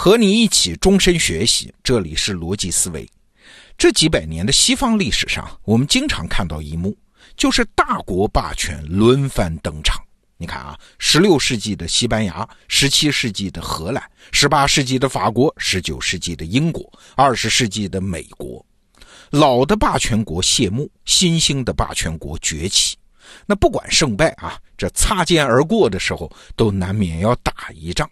和你一起终身学习，这里是逻辑思维。这几百年的西方历史上，我们经常看到一幕，就是大国霸权轮番登场。你看啊，十六世纪的西班牙，十七世纪的荷兰，十八世纪的法国，十九世纪的英国，二十世纪的美国，老的霸权国谢幕，新兴的霸权国崛起。那不管胜败啊，这擦肩而过的时候，都难免要打一仗。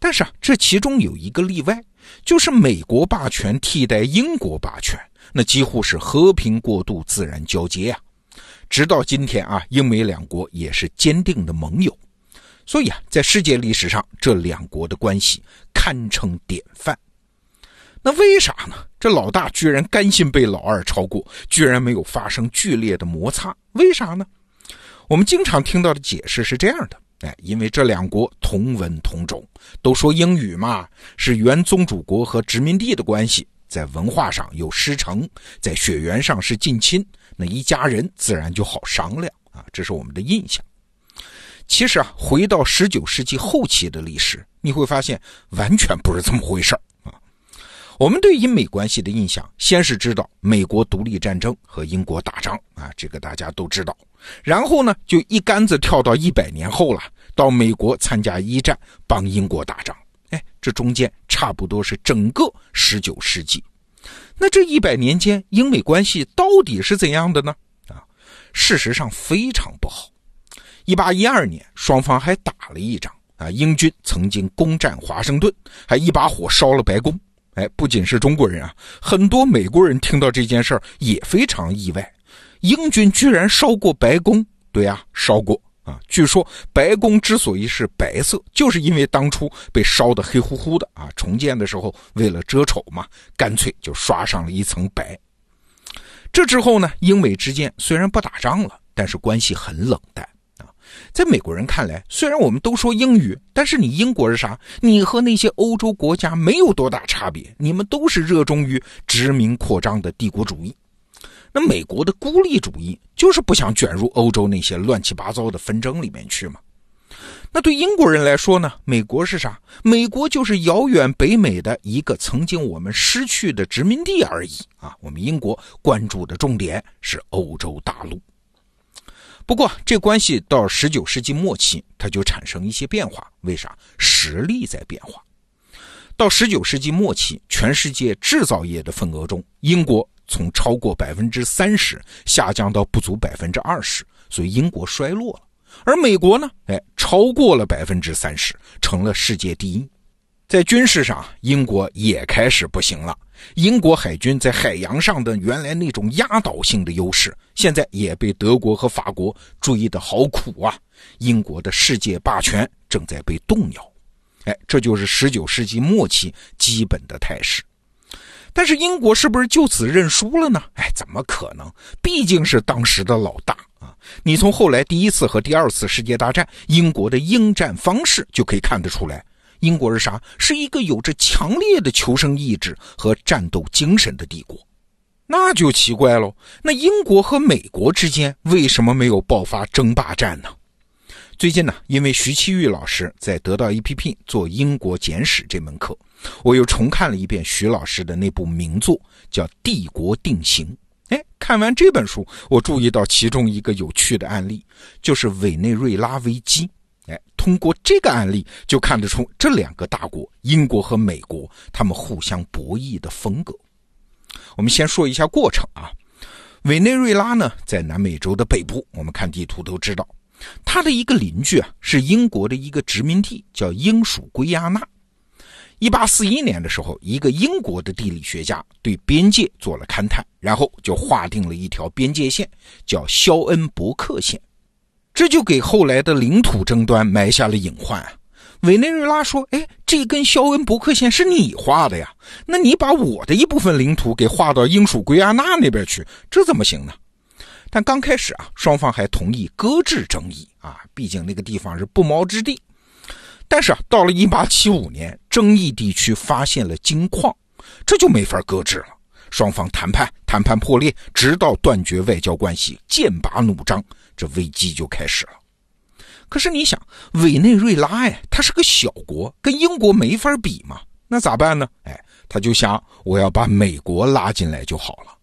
但是啊，这其中有一个例外，就是美国霸权替代英国霸权，那几乎是和平过渡、自然交接啊。直到今天啊，英美两国也是坚定的盟友，所以啊，在世界历史上，这两国的关系堪称典范。那为啥呢？这老大居然甘心被老二超过，居然没有发生剧烈的摩擦？为啥呢？我们经常听到的解释是这样的。哎，因为这两国同文同种，都说英语嘛，是原宗主国和殖民地的关系，在文化上有师承，在血缘上是近亲，那一家人自然就好商量啊，这是我们的印象。其实啊，回到十九世纪后期的历史，你会发现完全不是这么回事啊。我们对英美关系的印象，先是知道美国独立战争和英国打仗啊，这个大家都知道。然后呢，就一竿子跳到一百年后了，到美国参加一战，帮英国打仗。哎，这中间差不多是整个十九世纪。那这一百年间，英美关系到底是怎样的呢？啊，事实上非常不好。一八一二年，双方还打了一仗啊，英军曾经攻占华盛顿，还一把火烧了白宫。哎，不仅是中国人啊，很多美国人听到这件事儿也非常意外。英军居然烧过白宫？对呀，烧过啊！据说白宫之所以是白色，就是因为当初被烧得黑乎乎的啊！重建的时候为了遮丑嘛，干脆就刷上了一层白。这之后呢，英美之间虽然不打仗了，但是关系很冷淡啊！在美国人看来，虽然我们都说英语，但是你英国是啥？你和那些欧洲国家没有多大差别，你们都是热衷于殖民扩张的帝国主义。那美国的孤立主义就是不想卷入欧洲那些乱七八糟的纷争里面去嘛？那对英国人来说呢？美国是啥？美国就是遥远北美的一个曾经我们失去的殖民地而已啊！我们英国关注的重点是欧洲大陆。不过这关系到十九世纪末期，它就产生一些变化。为啥？实力在变化。到十九世纪末期，全世界制造业的份额中，英国。从超过百分之三十下降到不足百分之二十，所以英国衰落了。而美国呢？哎，超过了百分之三十，成了世界第一。在军事上，英国也开始不行了。英国海军在海洋上的原来那种压倒性的优势，现在也被德国和法国追得好苦啊！英国的世界霸权正在被动摇。哎，这就是十九世纪末期基本的态势。但是英国是不是就此认输了呢？哎，怎么可能？毕竟是当时的老大啊！你从后来第一次和第二次世界大战英国的应战方式就可以看得出来，英国是啥？是一个有着强烈的求生意志和战斗精神的帝国。那就奇怪喽，那英国和美国之间为什么没有爆发争霸战呢？最近呢，因为徐其玉老师在得到 APP 做英国简史这门课。我又重看了一遍徐老师的那部名作，叫《帝国定型》。哎，看完这本书，我注意到其中一个有趣的案例，就是委内瑞拉危机。哎，通过这个案例就看得出这两个大国——英国和美国，他们互相博弈的风格。我们先说一下过程啊。委内瑞拉呢，在南美洲的北部，我们看地图都知道，他的一个邻居啊，是英国的一个殖民地，叫英属圭亚那。一八四一年的时候，一个英国的地理学家对边界做了勘探，然后就划定了一条边界线，叫肖恩伯克线。这就给后来的领土争端埋下了隐患！委内瑞拉说：“哎，这根肖恩伯克线是你画的呀？那你把我的一部分领土给划到英属圭亚那那边去，这怎么行呢？”但刚开始啊，双方还同意搁置争议啊，毕竟那个地方是不毛之地。但是啊，到了一八七五年，争议地区发现了金矿，这就没法搁置了。双方谈判，谈判破裂，直到断绝外交关系，剑拔弩张，这危机就开始了。可是你想，委内瑞拉呀，它是个小国，跟英国没法比嘛，那咋办呢？哎，他就想我要把美国拉进来就好了。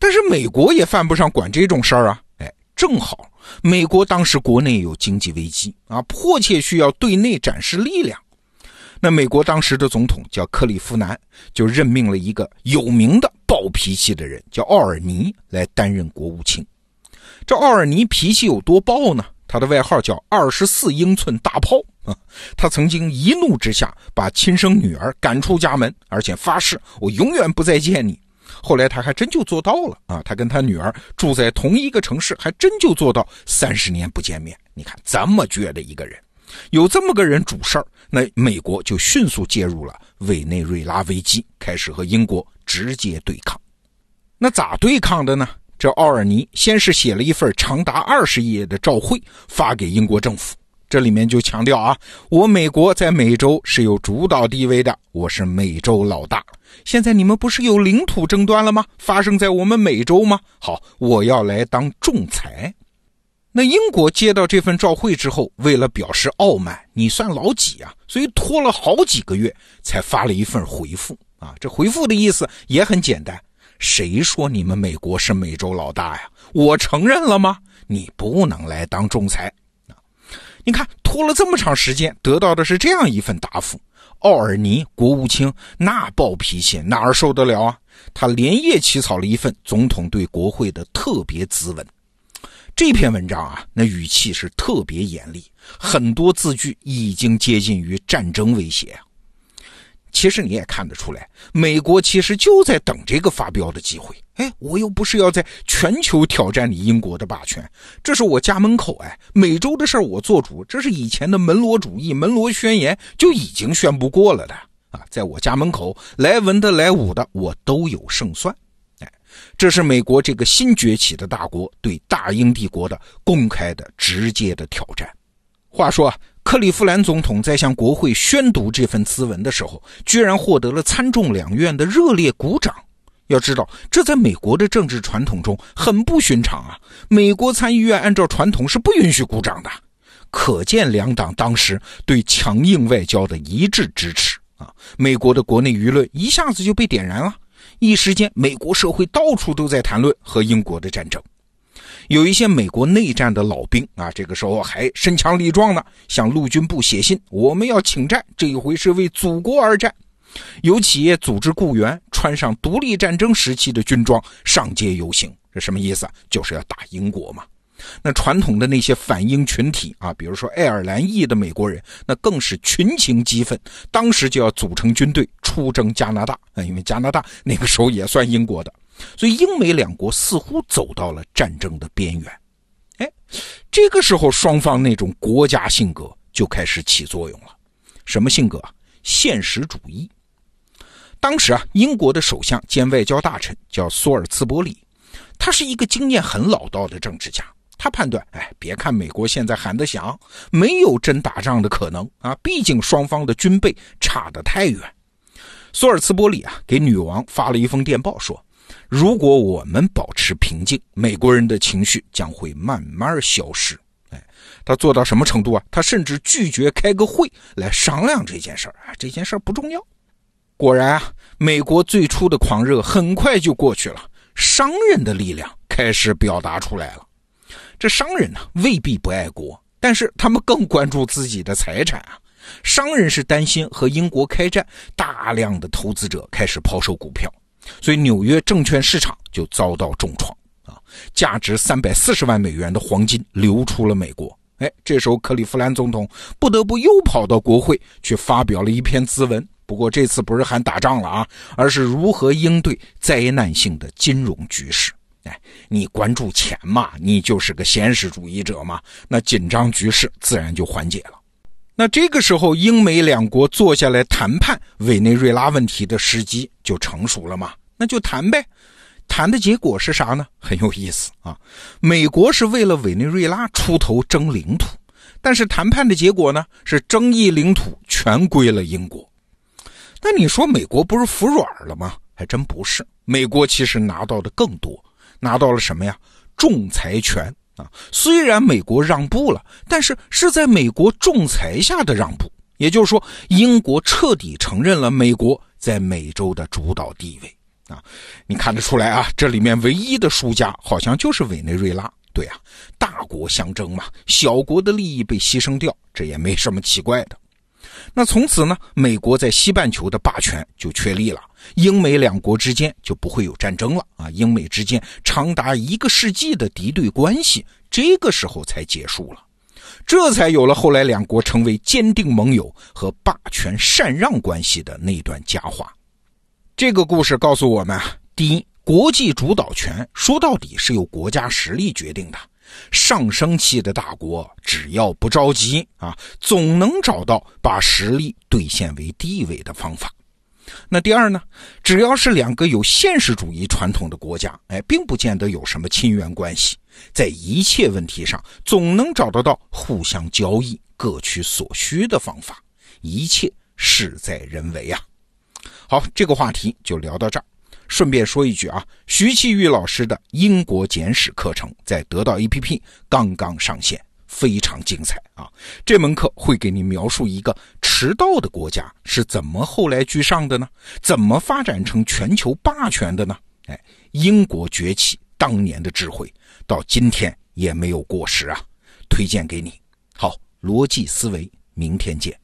但是美国也犯不上管这种事儿啊。哎，正好美国当时国内有经济危机啊，迫切需要对内展示力量。那美国当时的总统叫克利夫兰，就任命了一个有名的暴脾气的人，叫奥尔尼来担任国务卿。这奥尔尼脾气有多暴呢？他的外号叫“二十四英寸大炮”啊！他曾经一怒之下把亲生女儿赶出家门，而且发誓我永远不再见你。后来他还真就做到了啊！他跟他女儿住在同一个城市，还真就做到三十年不见面。你看这么倔的一个人。有这么个人主事儿，那美国就迅速介入了委内瑞拉危机，开始和英国直接对抗。那咋对抗的呢？这奥尔尼先是写了一份长达二十页的照会发给英国政府，这里面就强调啊，我美国在美洲是有主导地位的，我是美洲老大。现在你们不是有领土争端了吗？发生在我们美洲吗？好，我要来当仲裁。那英国接到这份照会之后，为了表示傲慢，你算老几啊？所以拖了好几个月才发了一份回复啊。这回复的意思也很简单：谁说你们美国是美洲老大呀？我承认了吗？你不能来当仲裁！你看拖了这么长时间，得到的是这样一份答复。奥尔尼国务卿那暴脾气哪儿受得了啊？他连夜起草了一份总统对国会的特别咨文。这篇文章啊，那语气是特别严厉，很多字句已经接近于战争威胁啊。其实你也看得出来，美国其实就在等这个发飙的机会。哎，我又不是要在全球挑战你英国的霸权，这是我家门口。哎，美洲的事儿我做主，这是以前的门罗主义、门罗宣言就已经宣布过了的啊，在我家门口来文的来武的，我都有胜算。哎这是美国这个新崛起的大国对大英帝国的公开的、直接的挑战。话说，克利夫兰总统在向国会宣读这份咨文的时候，居然获得了参众两院的热烈鼓掌。要知道，这在美国的政治传统中很不寻常啊！美国参议院按照传统是不允许鼓掌的，可见两党当时对强硬外交的一致支持啊！美国的国内舆论一下子就被点燃了。一时间，美国社会到处都在谈论和英国的战争。有一些美国内战的老兵啊，这个时候还身强力壮呢，向陆军部写信：“我们要请战，这一回是为祖国而战。”有企业组织雇员穿上独立战争时期的军装上街游行，这什么意思？就是要打英国嘛。那传统的那些反英群体啊，比如说爱尔兰裔的美国人，那更是群情激愤，当时就要组成军队出征加拿大啊，因为加拿大那个时候也算英国的，所以英美两国似乎走到了战争的边缘。哎，这个时候双方那种国家性格就开始起作用了，什么性格啊？现实主义。当时啊，英国的首相兼外交大臣叫索尔茨伯里，他是一个经验很老道的政治家。他判断，哎，别看美国现在喊得响，没有真打仗的可能啊，毕竟双方的军备差得太远。索尔茨伯里啊，给女王发了一封电报，说，如果我们保持平静，美国人的情绪将会慢慢消失。哎，他做到什么程度啊？他甚至拒绝开个会来商量这件事儿啊，这件事儿不重要。果然啊，美国最初的狂热很快就过去了，商人的力量开始表达出来了。这商人呢未必不爱国，但是他们更关注自己的财产啊。商人是担心和英国开战，大量的投资者开始抛售股票，所以纽约证券市场就遭到重创啊。价值三百四十万美元的黄金流出了美国。哎，这时候克利夫兰总统不得不又跑到国会去发表了一篇咨文，不过这次不是喊打仗了啊，而是如何应对灾难性的金融局势。哎，你关注钱嘛，你就是个现实主义者嘛，那紧张局势自然就缓解了。那这个时候，英美两国坐下来谈判委内瑞拉问题的时机就成熟了嘛？那就谈呗。谈的结果是啥呢？很有意思啊。美国是为了委内瑞拉出头争领土，但是谈判的结果呢，是争议领土全归了英国。那你说美国不是服软了吗？还真不是，美国其实拿到的更多。拿到了什么呀？仲裁权啊！虽然美国让步了，但是是在美国仲裁下的让步，也就是说，英国彻底承认了美国在美洲的主导地位啊！你看得出来啊，这里面唯一的输家好像就是委内瑞拉。对啊，大国相争嘛，小国的利益被牺牲掉，这也没什么奇怪的。那从此呢，美国在西半球的霸权就确立了，英美两国之间就不会有战争了啊！英美之间长达一个世纪的敌对关系，这个时候才结束了，这才有了后来两国成为坚定盟友和霸权禅让关系的那段佳话。这个故事告诉我们啊，第一，国际主导权说到底是由国家实力决定的。上升期的大国，只要不着急啊，总能找到把实力兑现为地位的方法。那第二呢？只要是两个有现实主义传统的国家，哎，并不见得有什么亲缘关系，在一切问题上总能找得到互相交易、各取所需的方法。一切事在人为啊！好，这个话题就聊到这儿。顺便说一句啊，徐启玉老师的英国简史课程在得到 APP 刚刚上线，非常精彩啊！这门课会给你描述一个迟到的国家是怎么后来居上的呢？怎么发展成全球霸权的呢？哎，英国崛起当年的智慧，到今天也没有过时啊！推荐给你。好，逻辑思维，明天见。